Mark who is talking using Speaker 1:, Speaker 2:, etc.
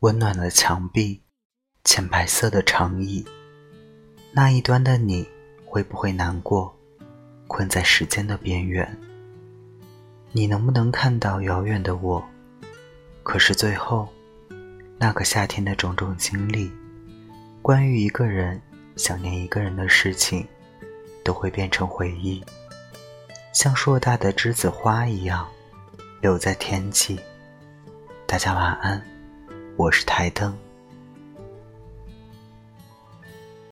Speaker 1: 温暖的墙壁，浅白色的长椅，那一端的你会不会难过？困在时间的边缘，你能不能看到遥远的我？可是最后，那个夏天的种种经历，关于一个人想念一个人的事情，都会变成回忆，像硕大的栀子花一样，留在天际。大家晚安，我是台灯。